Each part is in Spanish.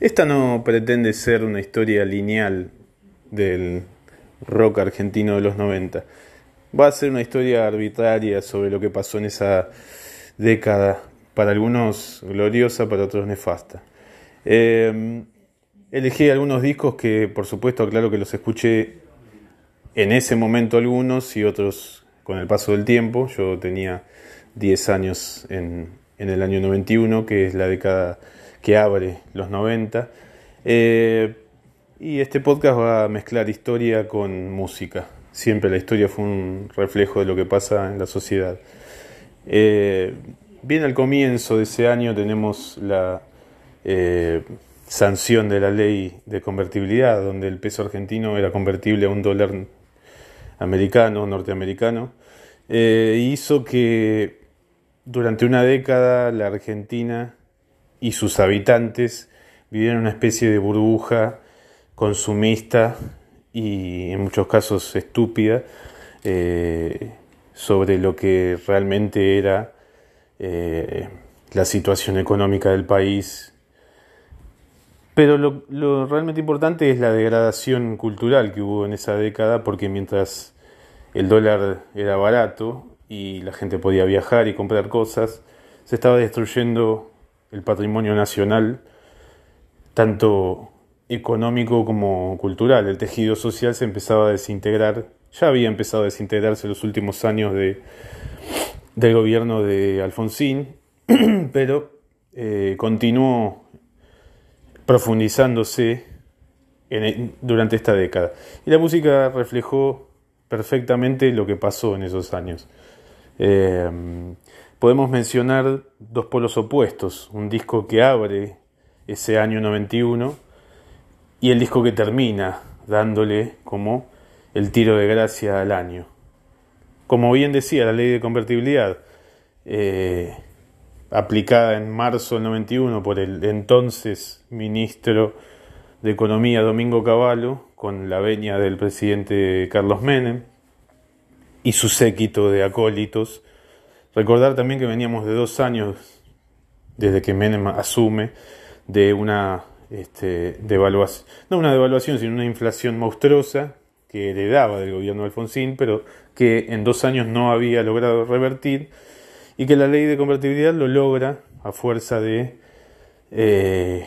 Esta no pretende ser una historia lineal del rock argentino de los 90. Va a ser una historia arbitraria sobre lo que pasó en esa década, para algunos gloriosa, para otros nefasta. Eh, elegí algunos discos que, por supuesto, claro que los escuché en ese momento algunos y otros con el paso del tiempo. Yo tenía 10 años en, en el año 91, que es la década que abre los 90. Eh, y este podcast va a mezclar historia con música. Siempre la historia fue un reflejo de lo que pasa en la sociedad. Eh, bien al comienzo de ese año tenemos la eh, sanción de la ley de convertibilidad, donde el peso argentino era convertible a un dólar americano, norteamericano, hizo que durante una década la Argentina y sus habitantes vivieron una especie de burbuja consumista y en muchos casos estúpida eh, sobre lo que realmente era eh, la situación económica del país. Pero lo, lo, realmente importante es la degradación cultural que hubo en esa década, porque mientras el dólar era barato y la gente podía viajar y comprar cosas, se estaba destruyendo el patrimonio nacional, tanto económico como cultural. El tejido social se empezaba a desintegrar, ya había empezado a desintegrarse en los últimos años de, del gobierno de Alfonsín, pero eh, continuó profundizándose en, durante esta década. Y la música reflejó perfectamente lo que pasó en esos años. Eh, podemos mencionar dos polos opuestos, un disco que abre ese año 91 y el disco que termina dándole como el tiro de gracia al año. Como bien decía la ley de convertibilidad, eh, aplicada en marzo del 91 por el entonces ministro de Economía Domingo Cavallo, con la veña del presidente Carlos Menem y su séquito de acólitos, Recordar también que veníamos de dos años desde que Menem asume de una este, devaluación, no una devaluación, sino una inflación monstruosa que heredaba del gobierno de Alfonsín, pero que en dos años no había logrado revertir y que la ley de convertibilidad lo logra a fuerza de eh,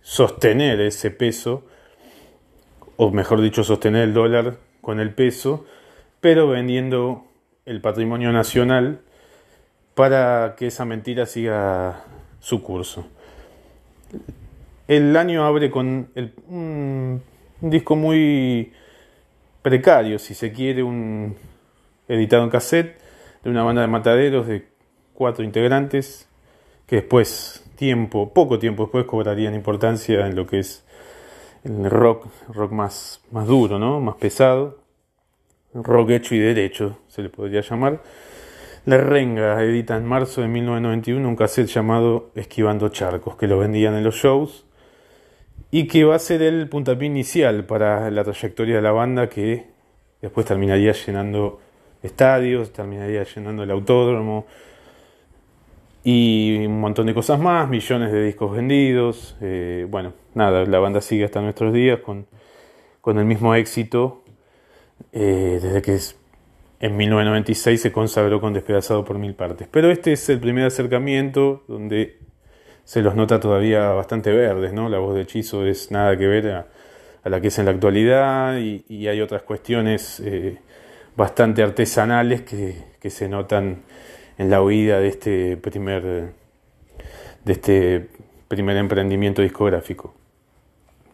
sostener ese peso, o mejor dicho, sostener el dólar con el peso, pero vendiendo el patrimonio nacional para que esa mentira siga su curso. El año abre con un, disco muy precario, si se quiere, un editado en cassette de una banda de mataderos de cuatro integrantes que después, tiempo, poco tiempo después, cobrarían importancia en lo que es el rock, rock más, más duro, ¿no? más pesado, rock hecho y derecho, se le podría llamar. La Renga edita en marzo de 1991 un cassette llamado Esquivando Charcos, que lo vendían en los shows y que va a ser el puntapié inicial para la trayectoria de la banda que después terminaría llenando estadios, terminaría llenando el autódromo y un montón de cosas más, millones de discos vendidos. Eh, bueno, nada, la banda sigue hasta nuestros días con, con el mismo éxito eh, desde que es en 1996 se consagró con Despedazado por mil partes. Pero este es el primer acercamiento donde se los nota todavía bastante verdes, ¿no? La voz de Hechizo es nada que ver a, la que es en la actualidad y, hay otras cuestiones eh, bastante artesanales que, que, se notan en la huida de este primer, de este primer emprendimiento discográfico.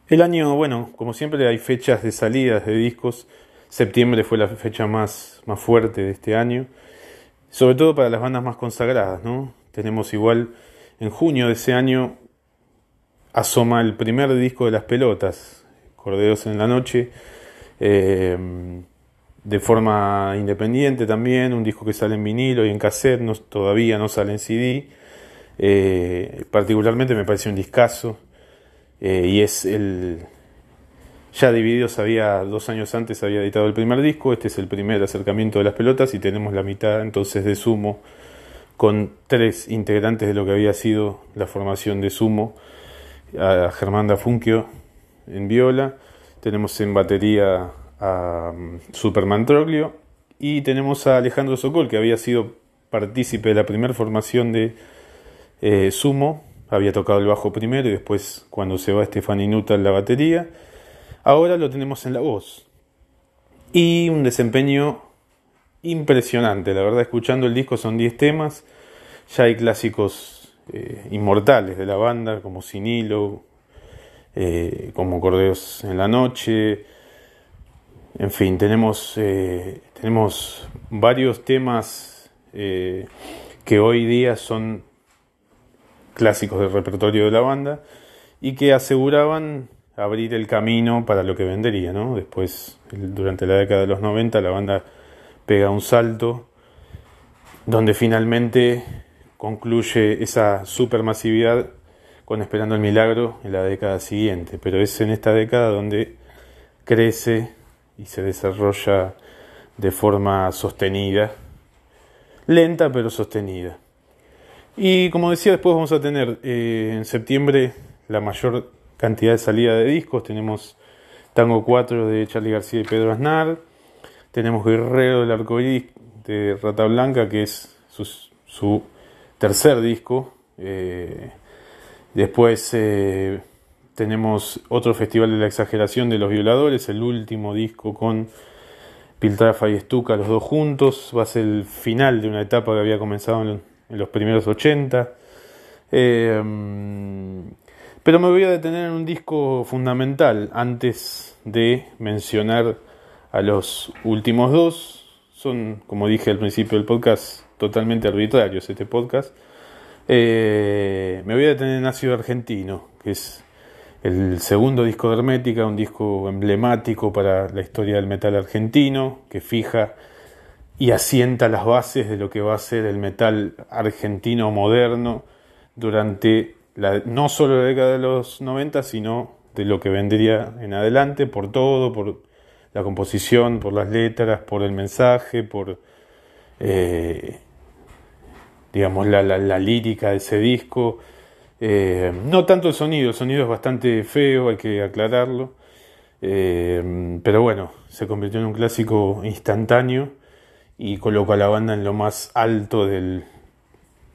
El año, bueno, como siempre hay fechas de salidas de discos Septiembre fue la fecha más, más fuerte de este año, sobre todo para las bandas más consagradas, ¿no? Tenemos igual en junio de ese año asoma el primer disco de las pelotas, Corderos en la Noche, eh, de forma independiente también, un disco que sale en vinilo y en cassette, todavía no sale en CD. Eh, particularmente me parece un discazo eh, y es el, ya Divididos había, dos años antes había editado el primer disco, este es el primer acercamiento de las pelotas y tenemos la mitad entonces de Sumo con tres integrantes de lo que había sido la formación de Sumo. A Germán Dafunquio en viola, tenemos en batería a mm, Superman Troglio y tenemos a Alejandro Sokol, que había sido partícipe de la primera formación de eh, Sumo, había tocado el bajo primero y después cuando se va Stefan Inuta en la batería. Ahora lo tenemos en la voz. Y un desempeño impresionante, la verdad, escuchando el disco son 10 temas, ya hay clásicos eh, inmortales de la banda, como Sinilo, eh, como Cordeos en la Noche, en fin, tenemos, eh, tenemos varios temas que hoy día son clásicos del repertorio de la banda y que aseguraban abrir el camino para lo que vendería, ¿no? Después, durante la década de los 90, la banda pega un salto donde finalmente concluye esa supermasividad con Esperando el Milagro en la década siguiente, pero es en esta década donde crece y se desarrolla de forma sostenida, lenta pero sostenida. Y como decía, después vamos a tener eh, en septiembre la mayor cantidad de salida de discos, tenemos Tango 4 de Charlie García y Pedro Aznar, tenemos Guerrero del Arcoíris de Rata Blanca, que es su, tercer disco. Eh, después eh, tenemos otro Festival de la Exageración de los Violadores, el último disco con Piltrafa y Estuca, los dos juntos. Va a ser el final de una etapa que había comenzado en, los primeros 80. Eh, pero me voy a detener en un disco fundamental antes de mencionar a los últimos dos. Son, como dije al principio del podcast, totalmente arbitrarios este podcast. Eh, me voy a detener en Ácido Argentino, que es el segundo disco de Hermética, un disco emblemático para la historia del metal argentino, que fija y asienta las bases de lo que va a ser el metal argentino moderno durante la, no solo la década de los 90, sino de lo que vendría en adelante, por todo, por la composición, por las letras, por el mensaje, por eh, digamos la, la, lírica de ese disco. Eh, no tanto el sonido, el sonido es bastante feo, hay que aclararlo. Eh, pero bueno, se convirtió en un clásico instantáneo y colocó a la banda en lo más alto del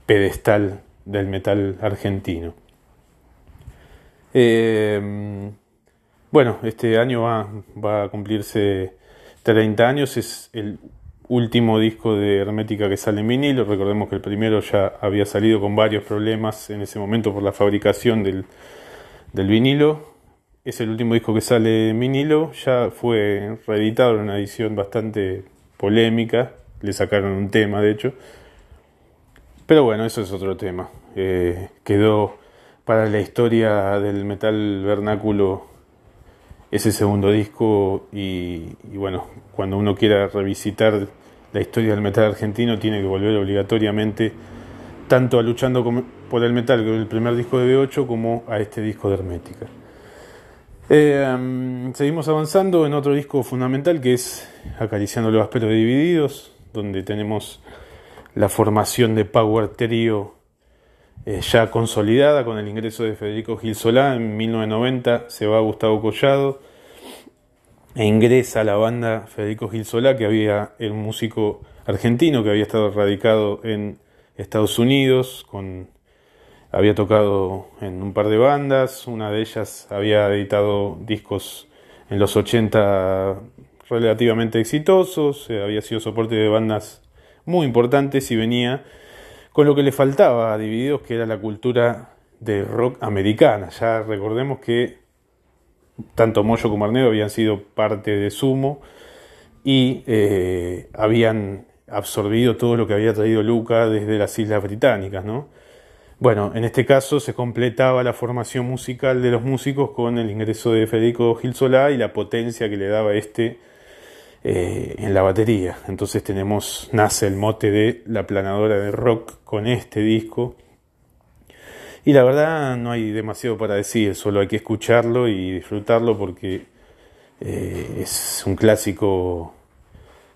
pedestal del metal argentino. Bueno, este año va, a cumplirse 30 años, es el último disco de Hermética que sale en vinilo. Recordemos que el primero ya había salido con varios problemas en ese momento por la fabricación del, vinilo. Es el último disco que sale en vinilo, ya fue reeditado en una edición bastante polémica, le sacaron un tema de hecho. Pero bueno, eso es otro tema. Eh, quedó para la historia del metal vernáculo ese segundo disco y, bueno, cuando uno quiera revisitar la historia del metal argentino tiene que volver obligatoriamente tanto a Luchando por el Metal, que es el primer disco de B8, como a este disco de Hermética. Eh, seguimos avanzando en otro disco fundamental que es Acariciando los Asperos Divididos, donde tenemos la formación de Power Trio eh, ya consolidada con el ingreso de Federico Gil Solá. En 1990 se va Gustavo Collado e ingresa a la banda Federico Gil Solá, que había un músico argentino que había estado radicado en Estados Unidos, con, había tocado en un par de bandas, una de ellas había editado discos en los 80 relativamente exitosos, eh, había sido soporte de bandas muy importantes y venía con lo que le faltaba a Divididos, que era la cultura de rock americana. Ya recordemos que tanto Moyo como Arnedo habían sido parte de Sumo y eh, habían absorbido todo lo que había traído Luca desde las Islas Británicas, ¿no? Bueno, en este caso se completaba la formación musical de los músicos con el ingreso de Federico Gil Solá y la potencia que le daba este eh, en la batería. Entonces tenemos, nace el mote de la planadora de rock con este disco. Y la verdad no hay demasiado para decir, solo hay que escucharlo y disfrutarlo porque eh, es un clásico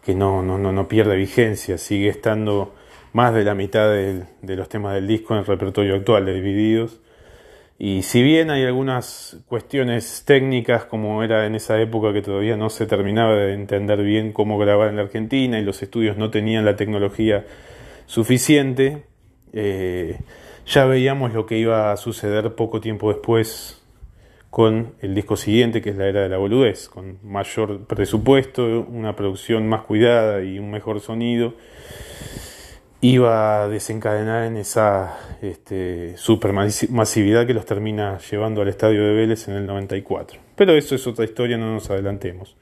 que no, no, no, pierde vigencia, sigue estando más de la mitad de, los temas del disco en el repertorio actual de Divididos Y si bien hay algunas cuestiones técnicas, como era en esa época que todavía no se terminaba de entender bien cómo grabar en la Argentina y los estudios no tenían la tecnología suficiente, eh, ya veíamos lo que iba a suceder poco tiempo después con el disco siguiente, que es la era de la boludez, con mayor presupuesto, una producción más cuidada y un mejor sonido iba a desencadenar en esa este, supermasividad que los termina llevando al estadio de Vélez en el 94. Pero eso es otra historia, no nos adelantemos.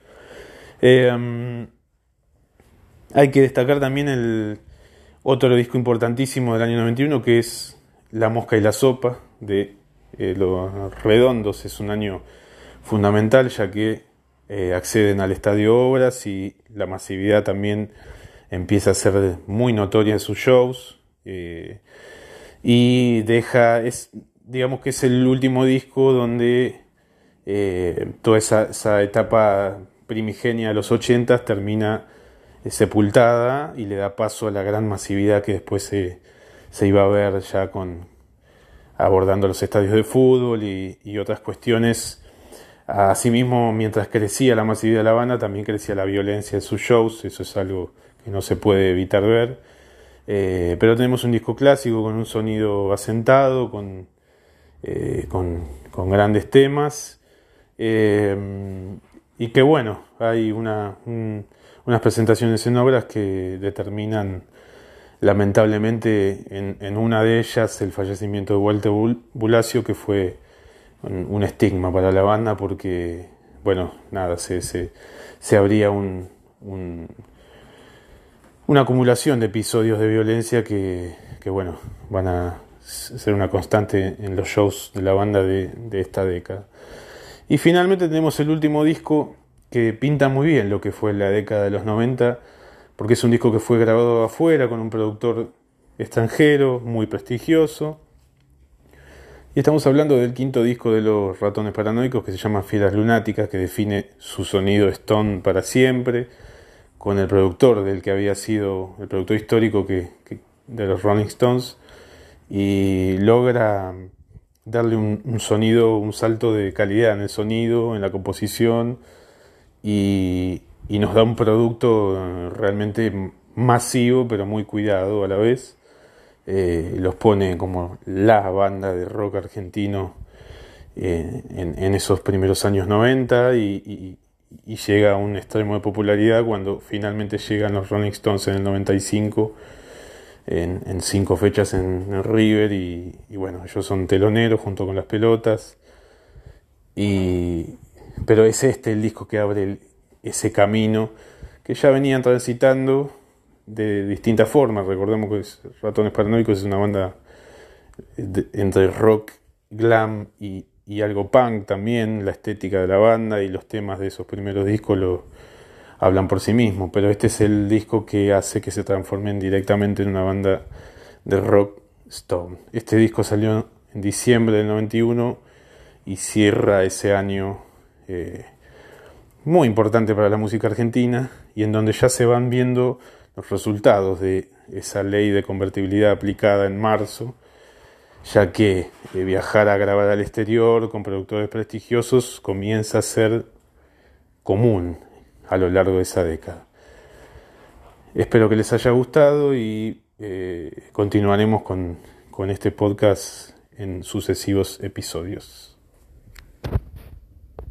Eh, hay que destacar también el otro disco importantísimo del año 91 que es La Mosca y la Sopa de eh, Los Redondos. Es un año fundamental ya que eh, acceden al estadio Obras y la masividad también empieza a ser muy notoria en sus shows eh, y deja, es, digamos que es el último disco donde eh, toda esa, etapa primigenia de los 80 termina eh, sepultada y le da paso a la gran masividad que después se, se iba a ver ya con abordando los estadios de fútbol y, y otras cuestiones. Asimismo, mientras crecía la masividad de La Habana, también crecía la violencia en sus shows, eso es algo no se puede evitar ver. Eh, pero tenemos un disco clásico con un sonido asentado, con, eh, con, grandes temas. Eh, y que bueno, hay una, unas presentaciones en obras que determinan lamentablemente en, una de ellas el fallecimiento de Walter Bulacio, que fue un, estigma para la banda porque, bueno, nada, se, se, se abría un una acumulación de episodios de violencia que, bueno, van a ser una constante en los shows de la banda de, esta década. Y finalmente tenemos el último disco que pinta muy bien lo que fue la década de los 90, porque es un disco que fue grabado afuera con un productor extranjero muy prestigioso. Y estamos hablando del quinto disco de los ratones paranoicos que se llama Fieras Lunáticas, que define su sonido Stone para siempre con el productor del que había sido el productor histórico que, de los Rolling Stones y logra darle un, sonido, un salto de calidad en el sonido, en la composición y, nos da un producto realmente masivo pero muy cuidado a la vez. Eh, los pone como la banda de rock argentino eh, en, esos primeros años 90 y, y llega a un extremo de popularidad cuando finalmente llegan los Rolling Stones en el 95 en, cinco fechas en, River y, bueno, ellos son teloneros junto con las pelotas. Y, pero es este el disco que abre ese camino que ya venían transitando de distintas formas, recordemos que Ratones Paranoicos es una banda entre rock, glam y, y algo punk también, la estética de la banda y los temas de esos primeros discos lo hablan por sí mismos, pero este es el disco que hace que se transformen directamente en una banda de rock stone. Este disco salió en diciembre del 91 y cierra ese año eh, muy importante para la música argentina y en donde ya se van viendo los resultados de esa ley de convertibilidad aplicada en marzo ya que eh, viajar a grabar al exterior con productores prestigiosos comienza a ser común a lo largo de esa década. Espero que les haya gustado y eh, continuaremos con este podcast en sucesivos episodios.